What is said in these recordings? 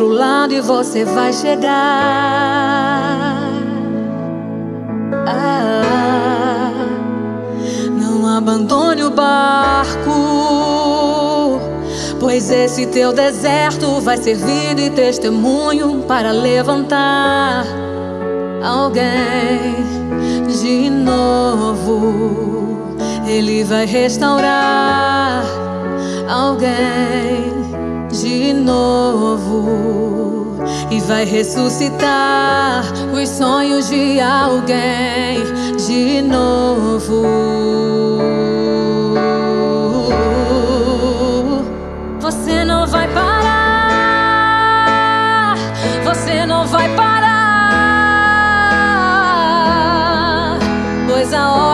outro lado e você vai chegar. Ah, não abandone o barco, pois esse teu deserto vai servir de testemunho para levantar alguém de novo. Ele vai restaurar alguém novo e vai ressuscitar os sonhos de alguém de novo. Você não vai parar, você não vai parar,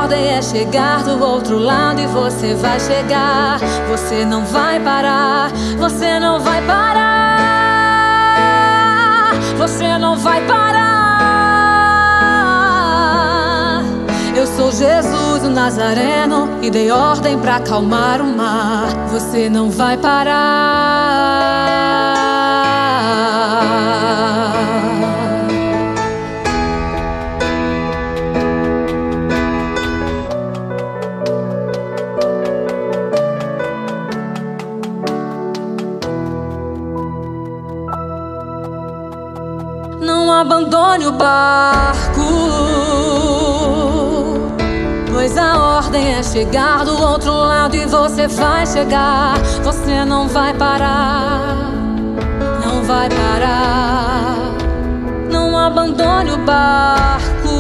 pois a ordem é chegar do outro lado e você vai chegar. Você não vai parar, você não vai parar, você não vai parar. Eu sou Jesus o Nazareno e dei ordem para acalmar o mar. Você não vai parar. Abandone o barco, pois a ordem é chegar do outro lado e você vai chegar. Você não vai parar, não vai parar. Não abandone o barco,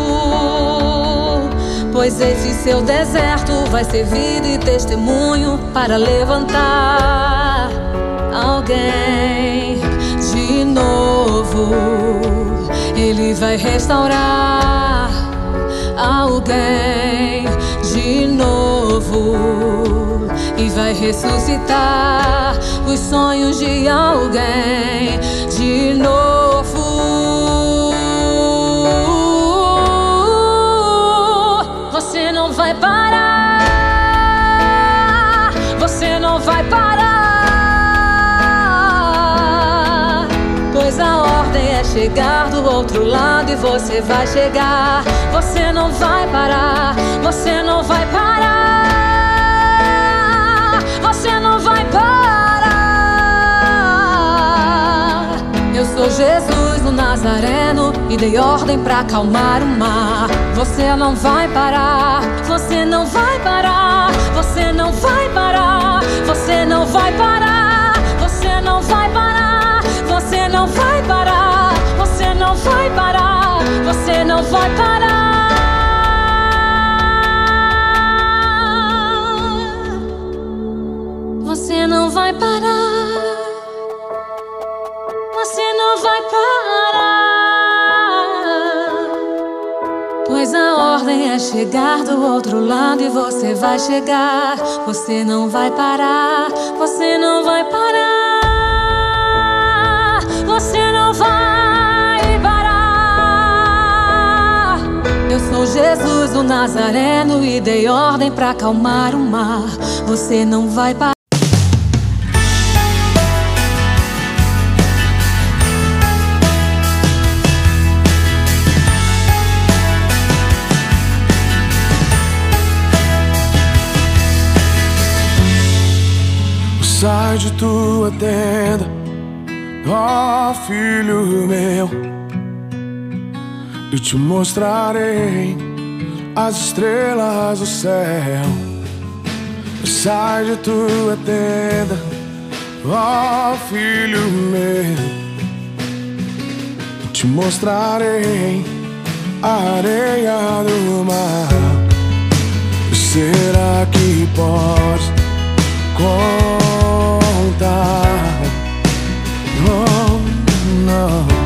pois esse seu deserto vai servir de testemunho para levantar alguém de novo. Ele vai restaurar alguém de novo e vai ressuscitar os sonhos de alguém de novo. Você não vai parar, você não vai parar, pois a ordem é chegar do outro lado e você vai chegar. Você não vai parar, você não vai parar, você não vai parar. Eu sou Jesus o Nazareno e dei ordem para acalmar o mar. Você não vai parar, você não vai parar, você não vai parar, você não vai parar, você não vai parar, você não vai parar, vai parar, você não vai parar. Você não vai parar. Você não vai parar. Pois a ordem é chegar do outro lado e você vai chegar. Você não vai parar. Você não vai parar. Jesus o Nazareno e dei ordem para acalmar o mar. Você não vai parar. Sai de tua tenda, ó filho meu, e te mostrarei as estrelas do céu. Sai de tua tenda, ó filho meu, te mostrarei a areia do mar. Será que podes? contar. Oh, não.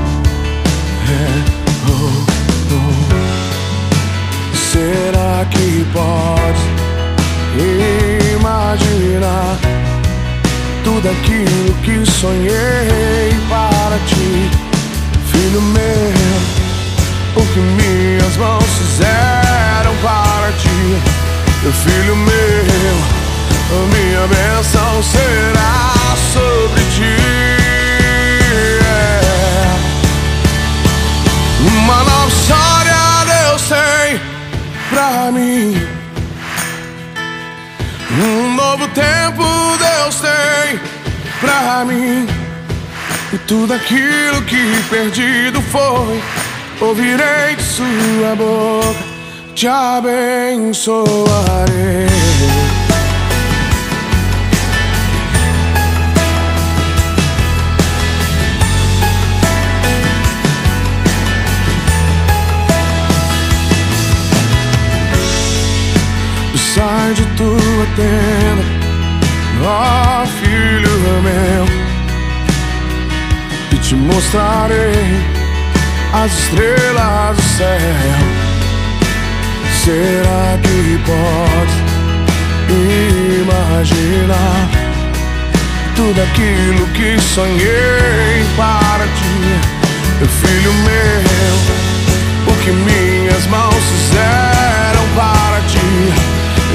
Será que pode imaginar tudo aquilo que sonhei para ti, filho meu? O que minhas mãos fizeram para ti? filho meu, minha bênção será sobre ti. É. Uma nova história pra mim. Um novo tempo Deus tem pra mim. E tudo aquilo que perdido foi, ouvirei de sua boca te abençoarei. De tua tenda, ó filho meu, e te mostrarei as estrelas do céu. Será que pode imaginar tudo aquilo que sonhei para ti, filho meu? O que minhas mãos fizeram para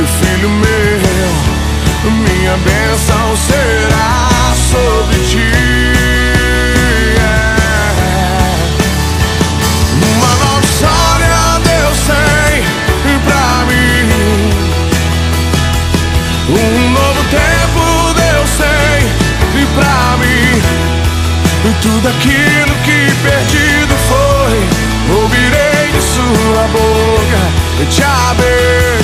filho meu? Minha bênção será sobre ti. Um novo tempo Deus tem pra mim Tudo aquilo que perdido foi Ouvirei de sua boca e te abençoarei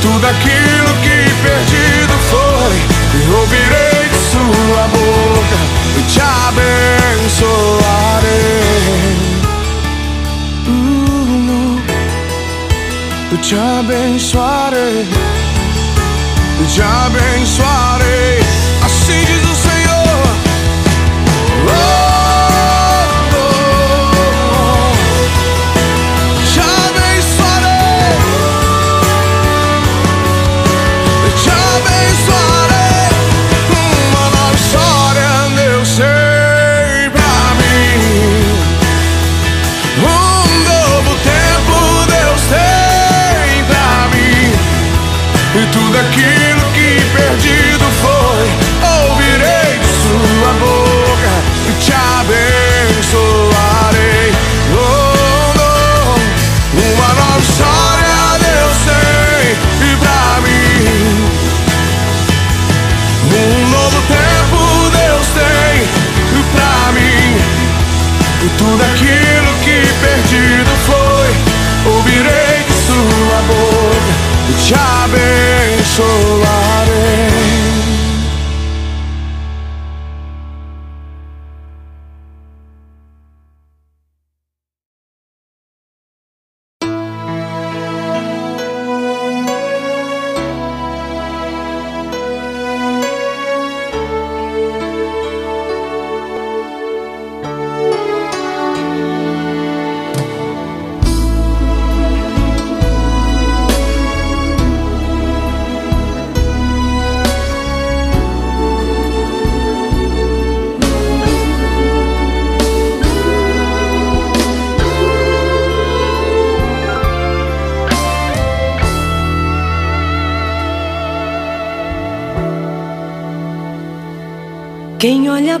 tudo aquilo que perdido foi, eu ouvirei de sua boca e te abençoarei. Uh, eu te abençoarei, eu te abençoarei.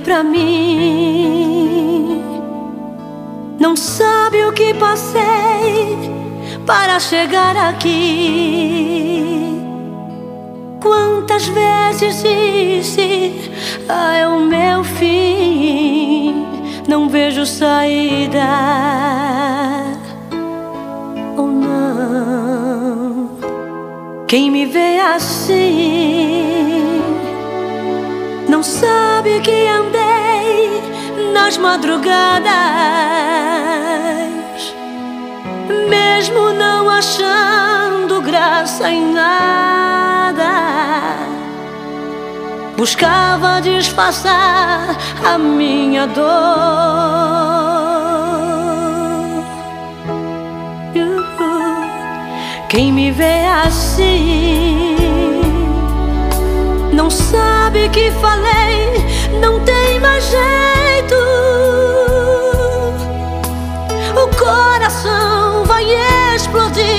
Pra mim não sabe o que passei para chegar aqui. Quantas vezes disse, ah, é o meu fim, não vejo saída. Ou oh, não, quem me vê assim sabe que andei nas madrugadas, mesmo não achando graça em nada. Buscava disfarçar a minha dor. Quem me vê assim não sabe que falei, não tem mais jeito. O coração vai explodir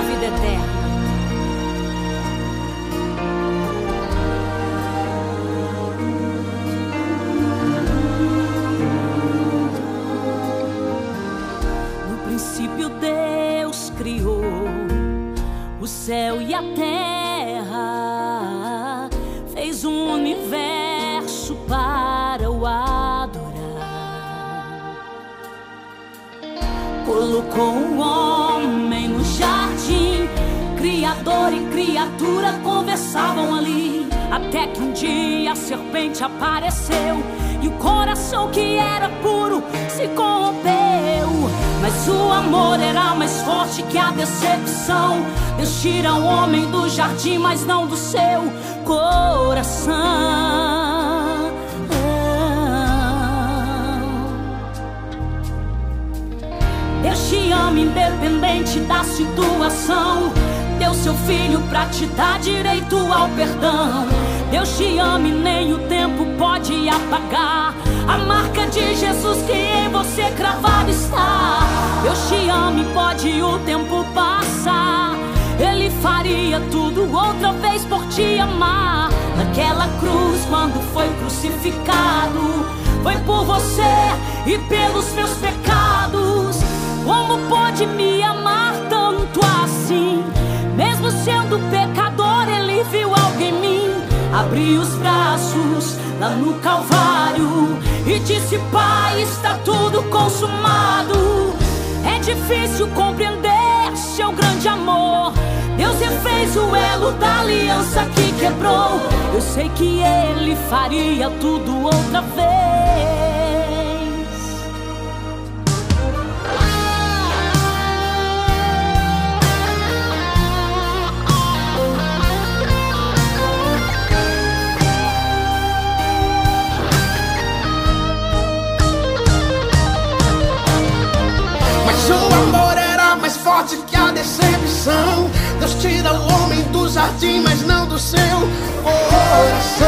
na vida eterna. te apareceu e o coração que era puro se corrompeu. Mas o amor era mais forte que a decepção. Deus tira o homem do jardim, mas não do seu coração. Deus te ama independente da situação. Deu seu filho pra te dar direito ao perdão. Deus te ama e nem o tempo pode apagar. A marca de Jesus que em você cravado está. Deus te ama e pode o tempo passar. Ele faria tudo outra vez por te amar. Naquela cruz, quando foi crucificado, foi por você e pelos meus pecados. Como pode me amar tanto assim? Mesmo sendo pecador, ele viu algo em mim. Abriu os braços lá no Calvário e disse: Pai, está tudo consumado. É difícil compreender seu grande amor. Deus refez o elo da aliança que quebrou. Eu sei que ele faria tudo outra vez. Decepção. Deus tira o homem do jardim, mas não do seu coração.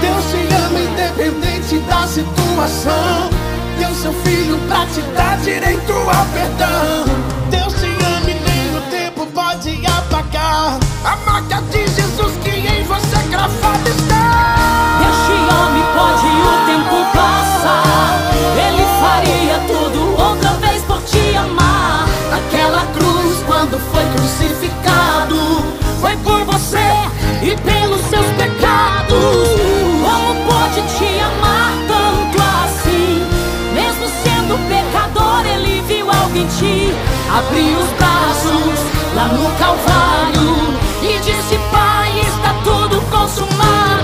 Deus te ama independente da situação. Deu seu filho pra te dar direito ao perdão. Deus te ama e nem o tempo pode apagar a marca de Jesus que em você cravada está. Deus te ama Faria tudo outra vez por te amar. Naquela cruz, quando foi crucificado, foi por você e pelos seus pecados. Como pode te amar tanto assim? Mesmo sendo pecador, ele viu algo em ti. Abriu os braços lá no Calvário e disse: Pai, está tudo consumado.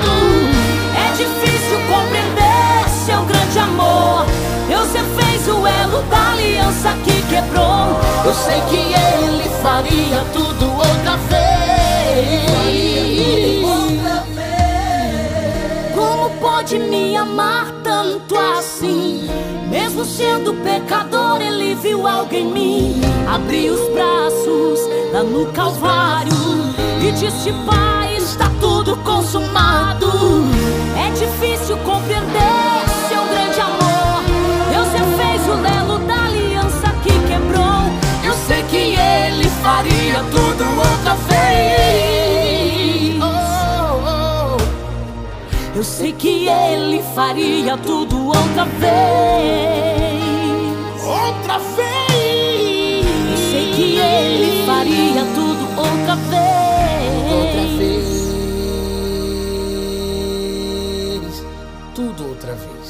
Deus refez o elo da aliança que quebrou. Eu sei que ele faria tudo outra vez. Como pode me amar tanto assim? Mesmo sendo pecador, ele viu algo em mim. Abriu os braços lá no Calvário e disse: Pai, está tudo consumado. É difícil compreender faria tudo outra vez. oh, oh. Eu sei que ele faria tudo outra vez. outra vez. Eu sei que ele faria tudo outra vez. Outra vez. Tudo outra vez.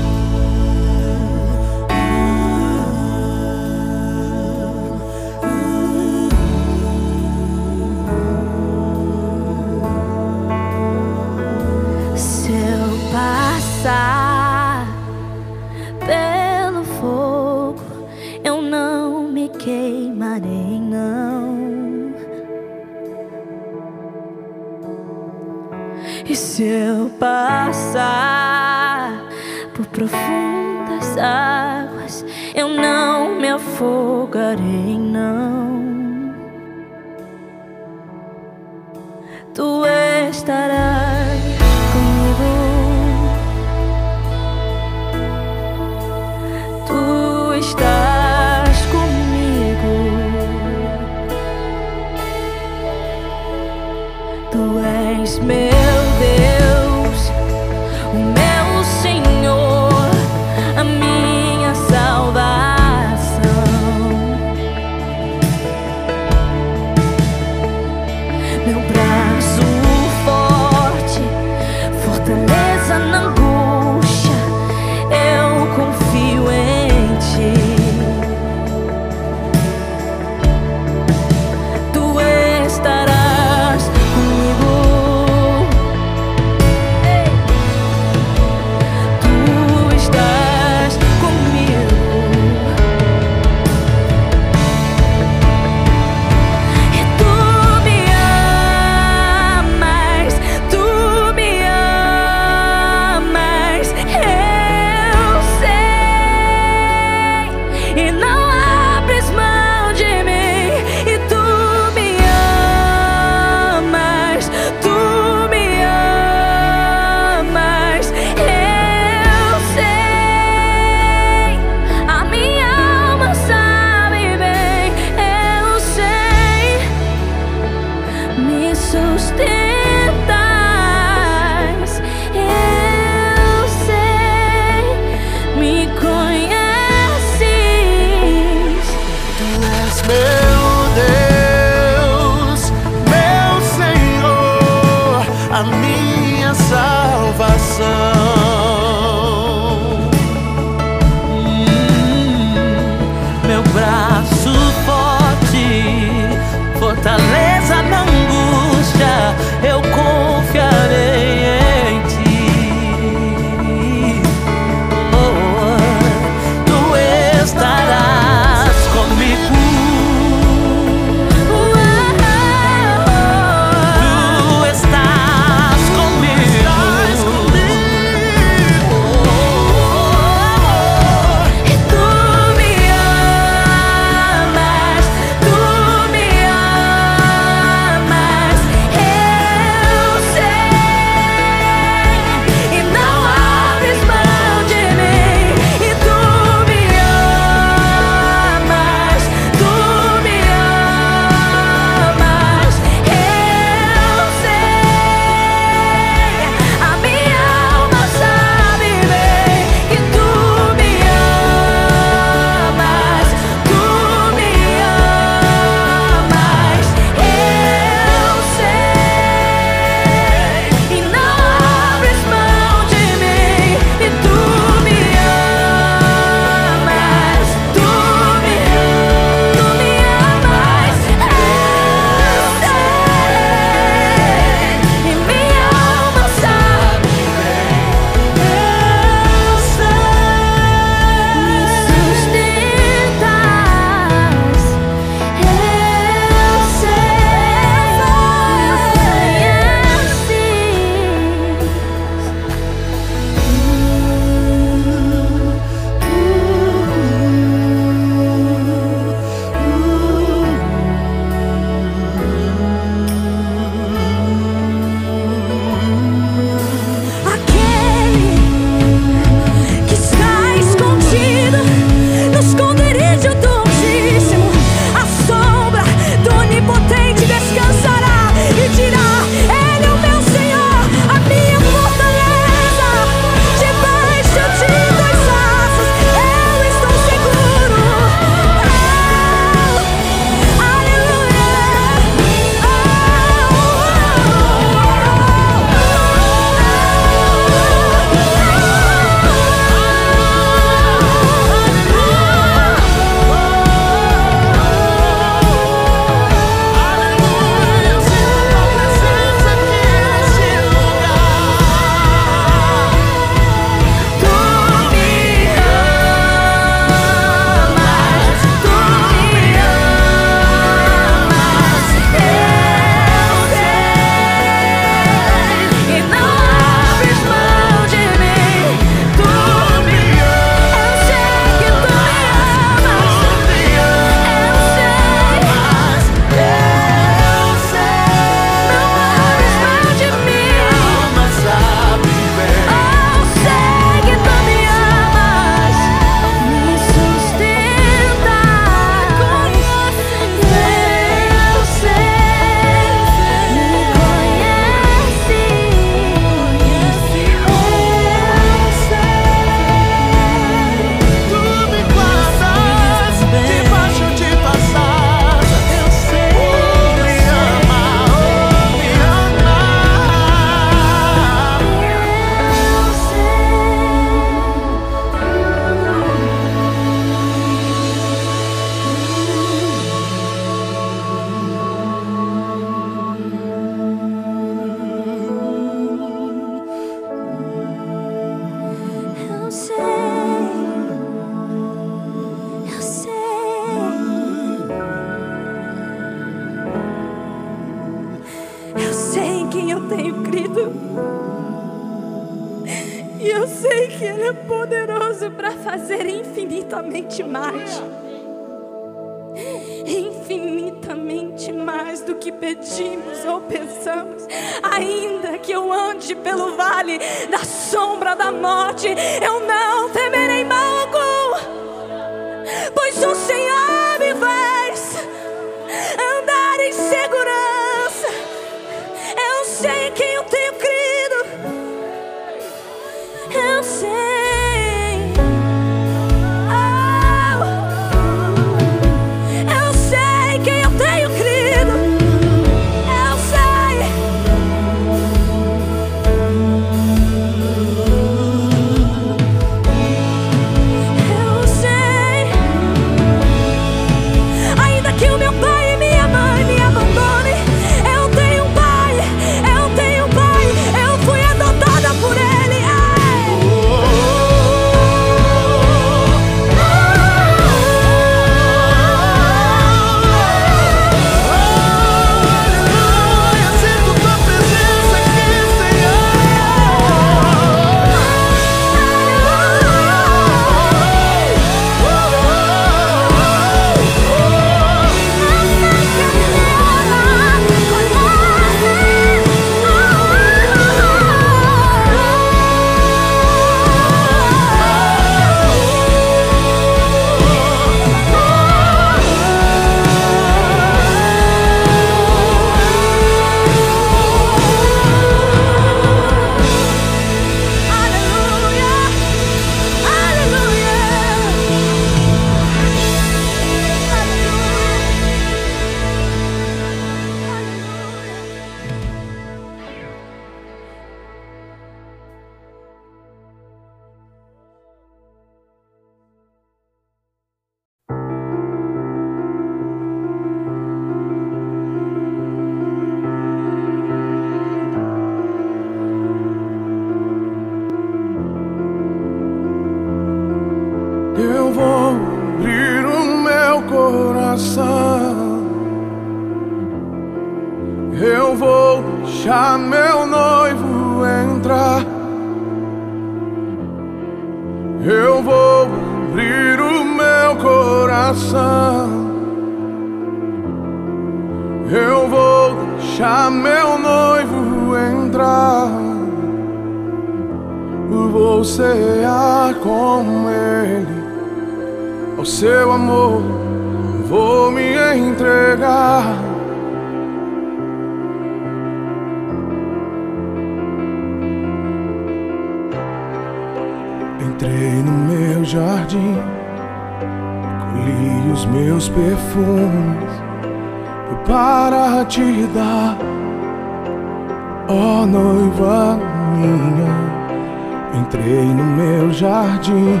Entrei no meu jardim,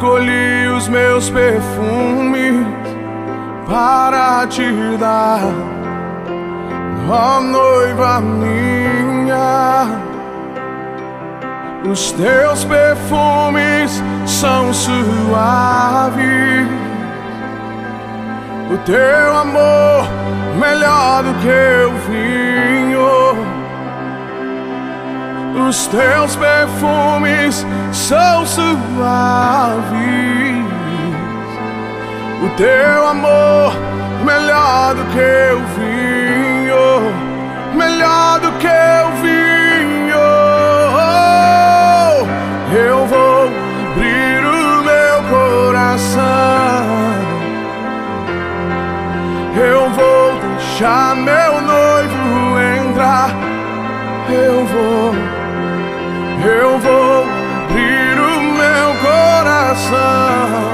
colhi os meus perfumes para te dar, ó noiva minha. Os teus perfumes são suaves. O teu amor melhor do que o vinho. Os teus perfumes são suaves. O teu amor melhor do que o vinho, melhor do que o vinho. Eu vou abrir o meu coração. Eu vou deixar meu noivo entrar. Eu vou, eu vou abrir o meu coração.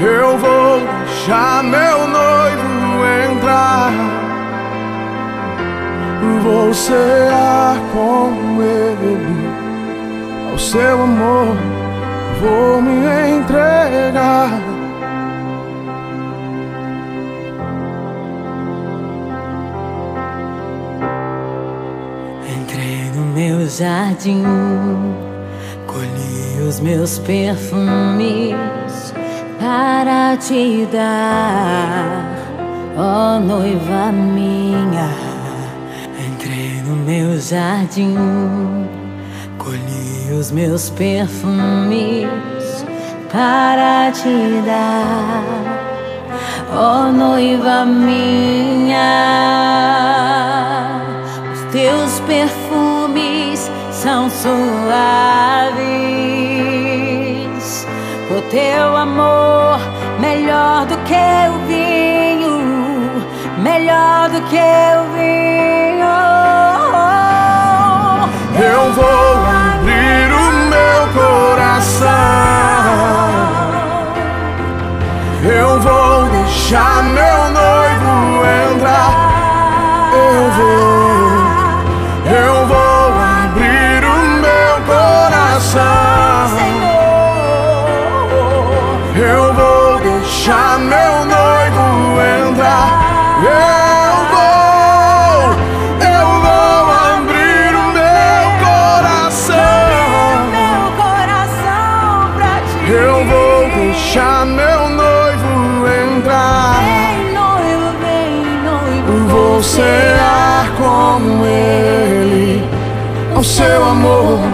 Eu vou deixar meu noivo entrar. Vou cear com ele, ao seu amor vou me entregar. Meu jardim, colhi os meus perfumes para te dar, ó oh, noiva minha. Entrei no meu jardim, colhi os meus perfumes para te dar, ó oh, noiva minha. Os teus perfumes são suaves. O teu amor, melhor do que o vinho, melhor do que o vinho. Eu vou abrir o meu coração. Eu vou deixar meu noivo entrar. Eu vou. Seu amor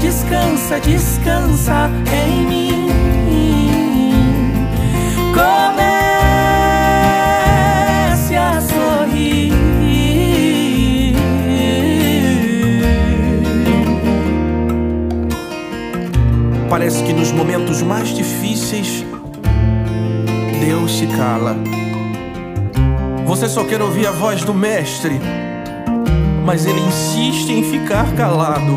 descansa, descansa em mim. Comece a sorrir. Parece que nos momentos mais difíceis, Deus se cala. Você só quer ouvir a voz do Mestre, mas ele insiste em ficar calado.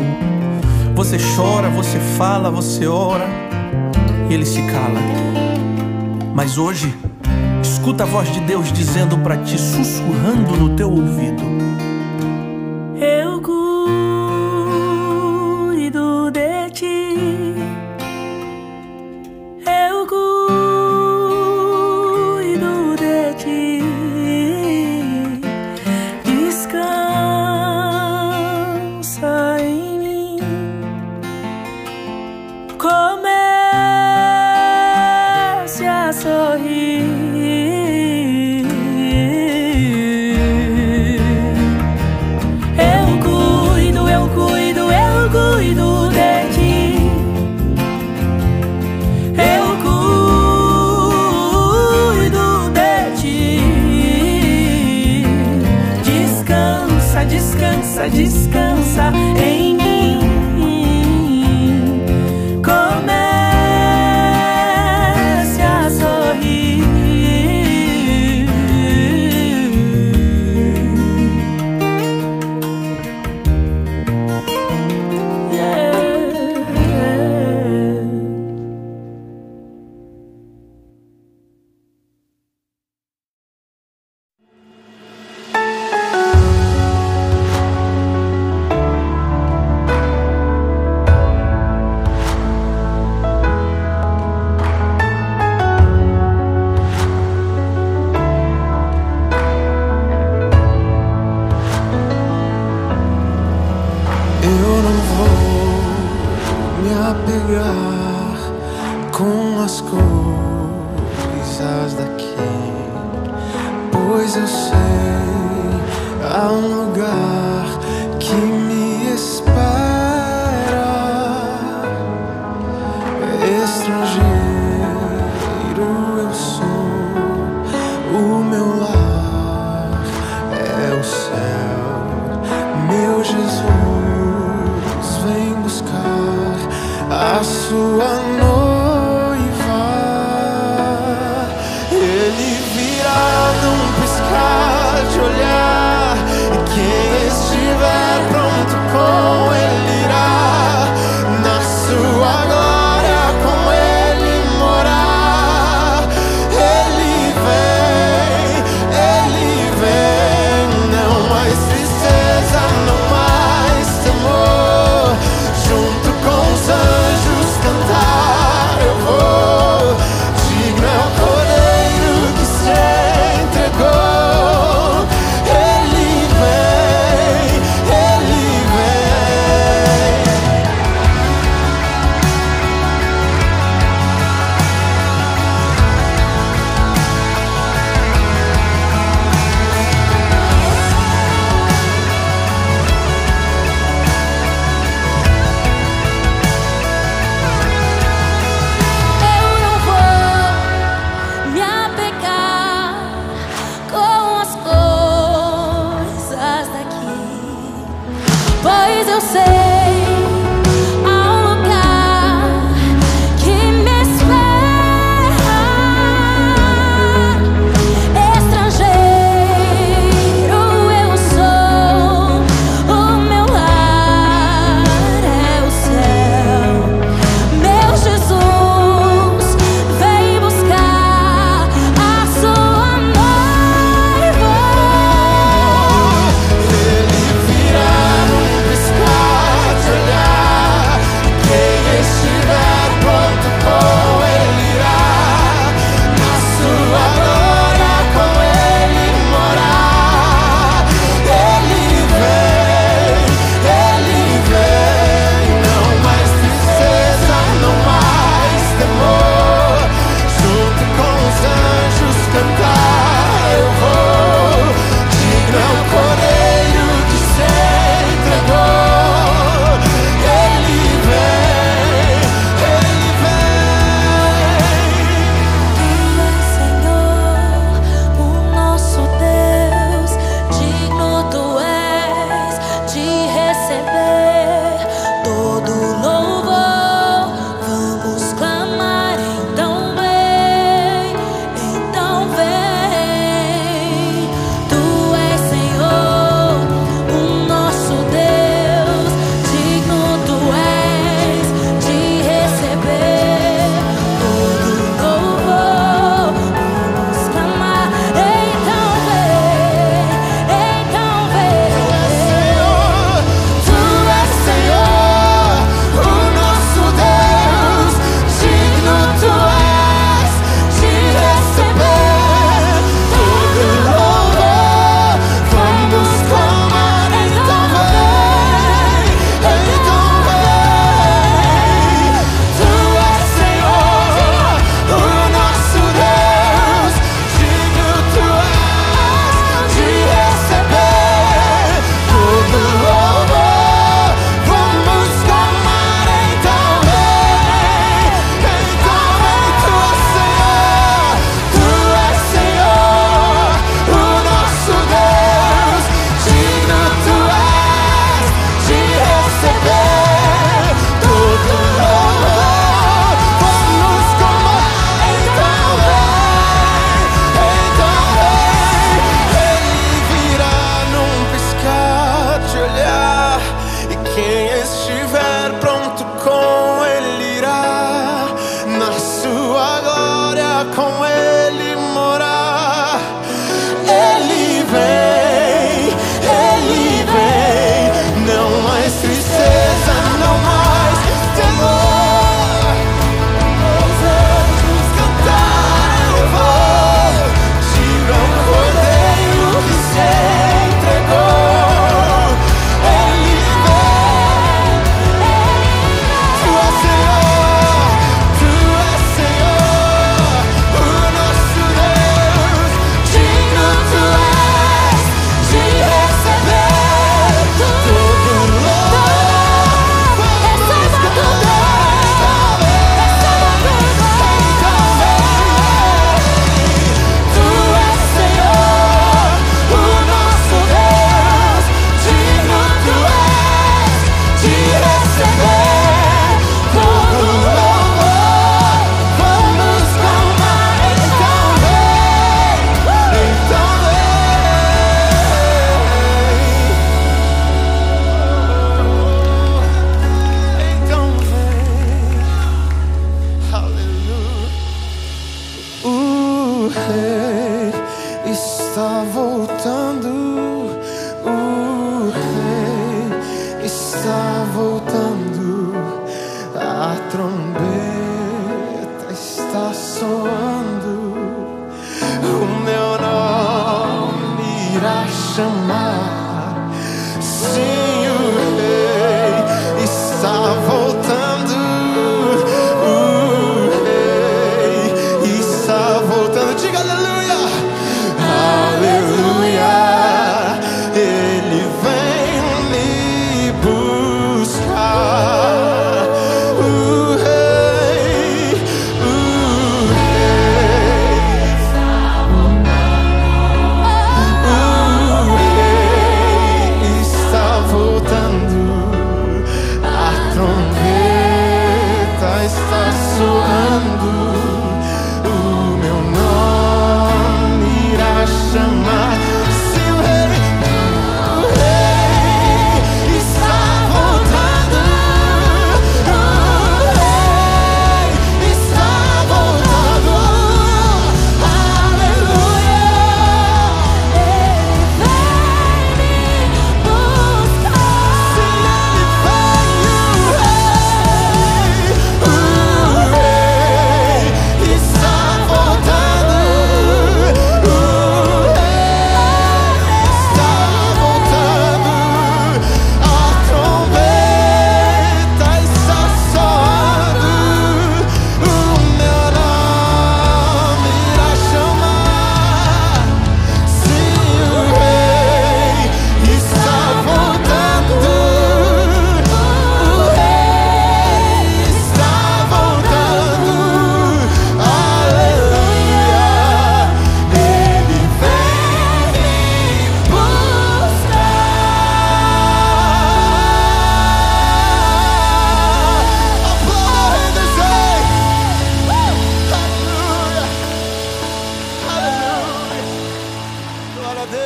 Você chora, você fala, você ora e ele se cala. Mas hoje, escuta a voz de Deus dizendo para ti, sussurrando no teu ouvido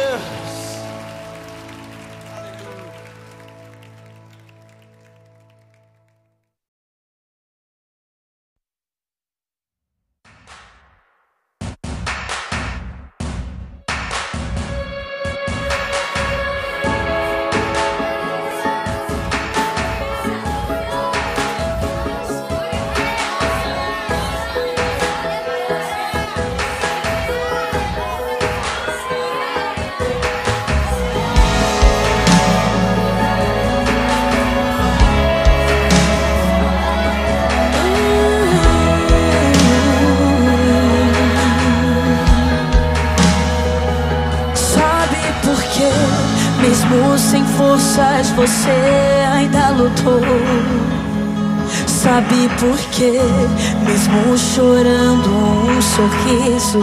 Yeah. mesmo chorando, um sorriso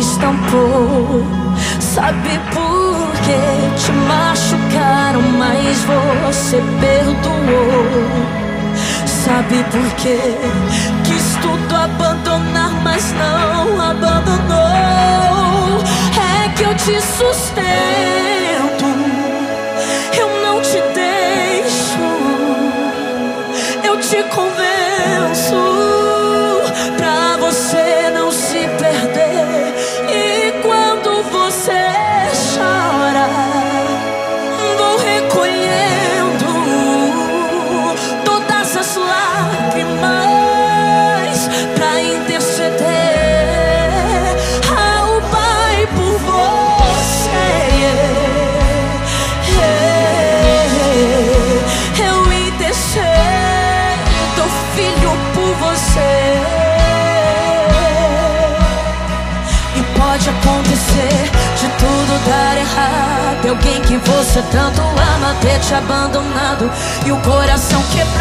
estampou. Sabe por que te machucaram, mas você perdoou? Sabe por que quis tudo abandonar, mas não abandonou? É que eu te sustento, eu não te deixo, eu te convenço penso. Você tanto ama ter te abandonado e o coração quebrado,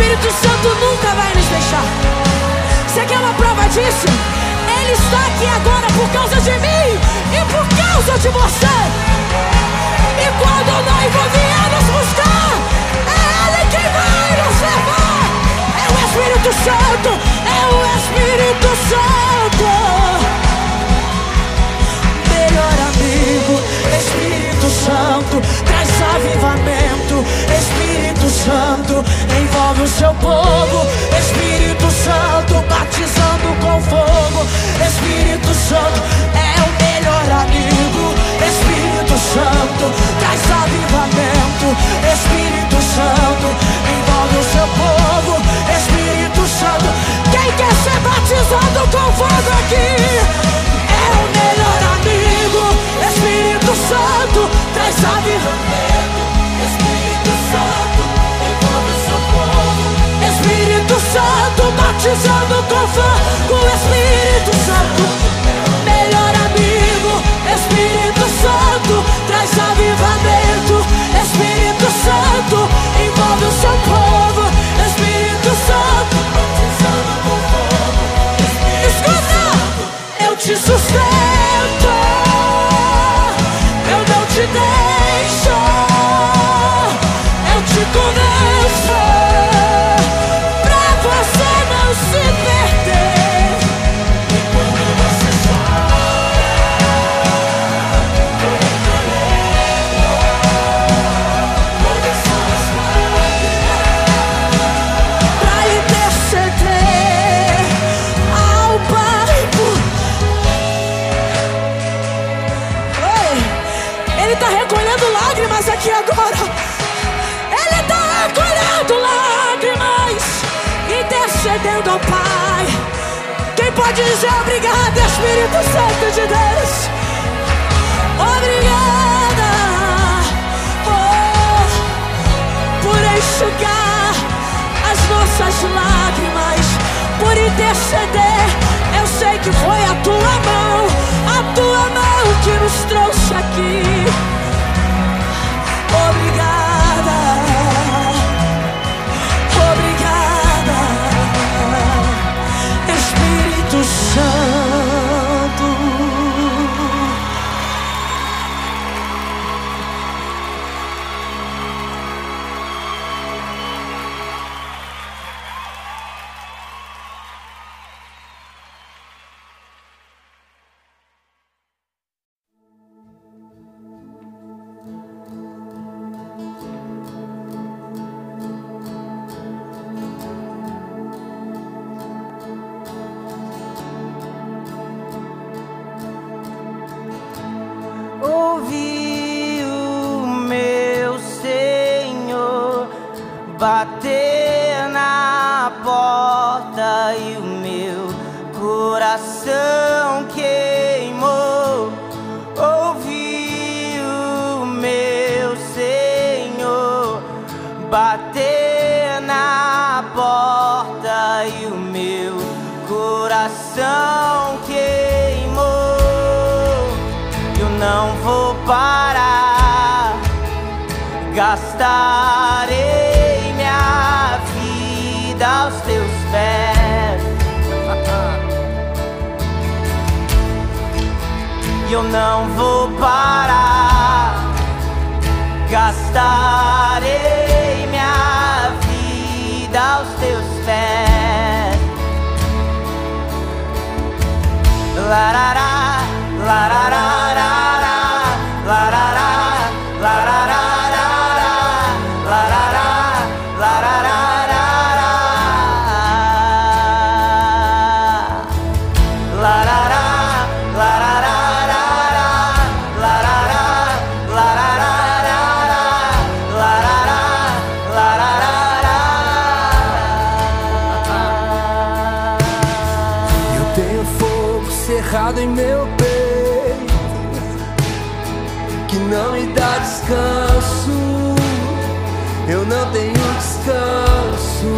Espírito Santo nunca vai nos deixar. Você quer uma prova disso? Ele está aqui agora por causa de mim e por causa de você. E quando o noivo vier nos buscar, é Ele quem vai nos levar. É o Espírito Santo, é o Espírito Santo seu povo, Espírito Santo, batizando com fogo, Espírito Santo, é o melhor amigo, Espírito Santo, traz avivamento, Espírito Santo, envolve o seu povo, Espírito Santo, quem quer ser batizado com fogo aqui? Santo, batizando com fogo. Espírito Santo, melhor amigo, Espírito Santo, traz avivamento. Espírito Santo, envolve o seu povo. Intercedendo ao Pai. Quem pode dizer obrigado, Espírito Santo de Deus? Obrigada oh, por enxugar as nossas lágrimas, por interceder. Eu sei que foi a tua mão, a tua mão que nos trouxe aqui. em meu peito que não me dá descanso. Eu não tenho descanso.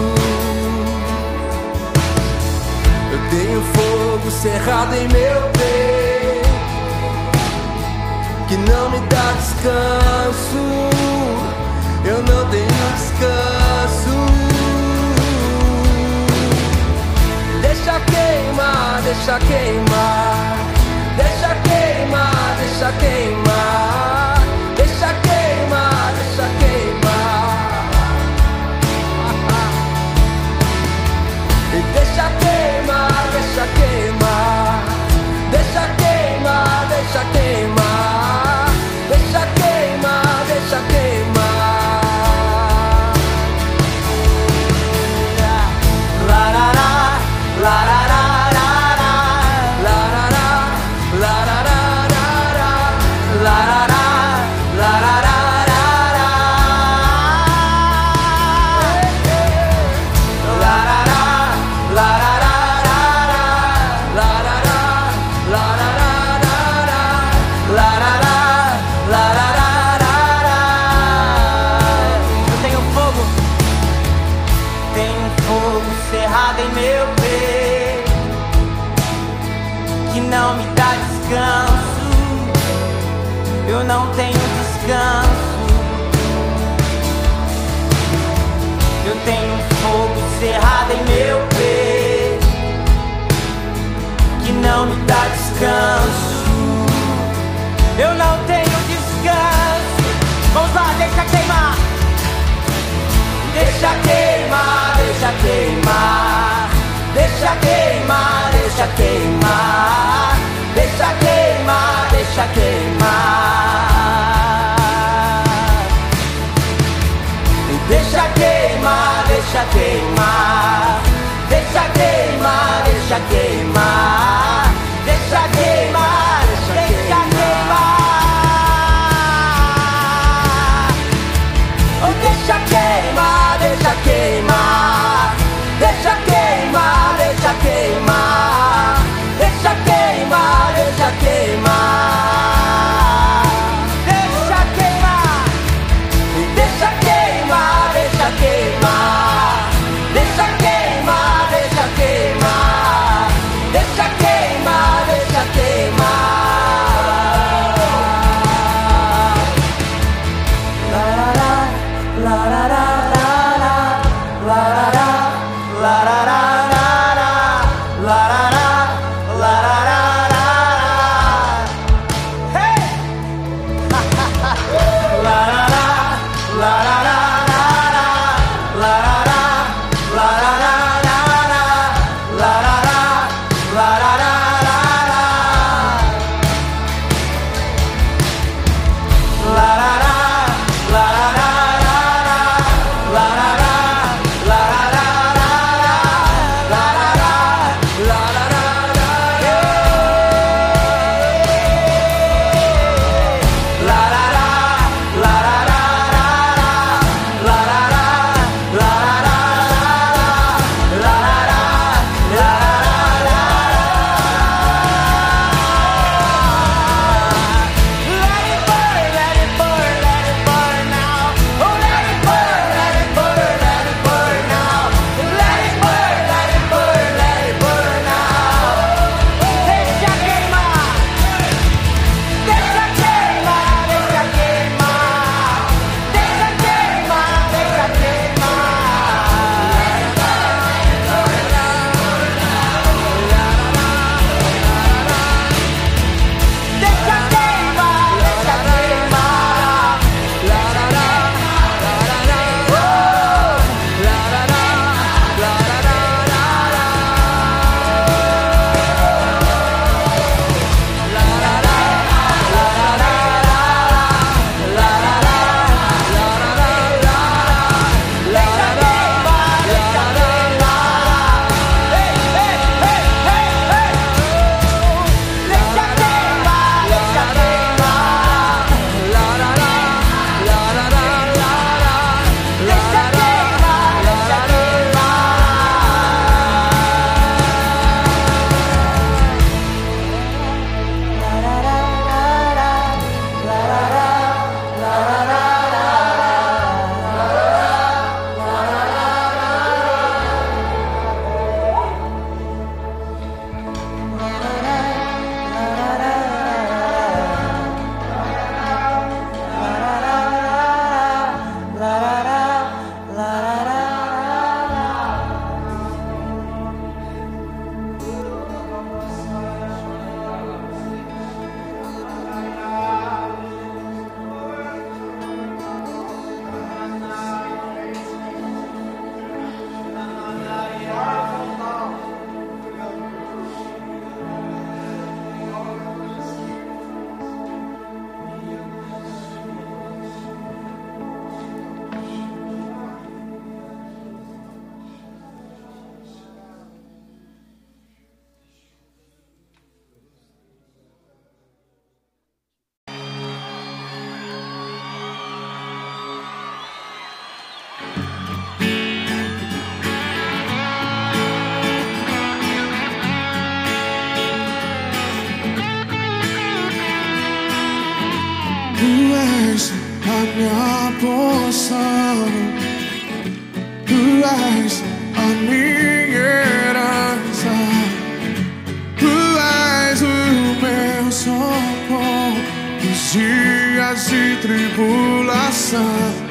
Eu tenho fogo cerrado em meu peito que não me dá descanso. Eu não tenho descanso. Deixa queimar, deixa queimar. Deixa queimar, deixa queimar. queimar, deixa queimar, deixa queimar, deixa queimar, deixa queimar, deixa queimar. Oh, deixa queimar, deixa queimar, deixa queimar, deixa queimar, deixa queimar, deixa queimar. a minha poção. Tu és a minha herança. Tu és o meu socorro nos dias de tribulação.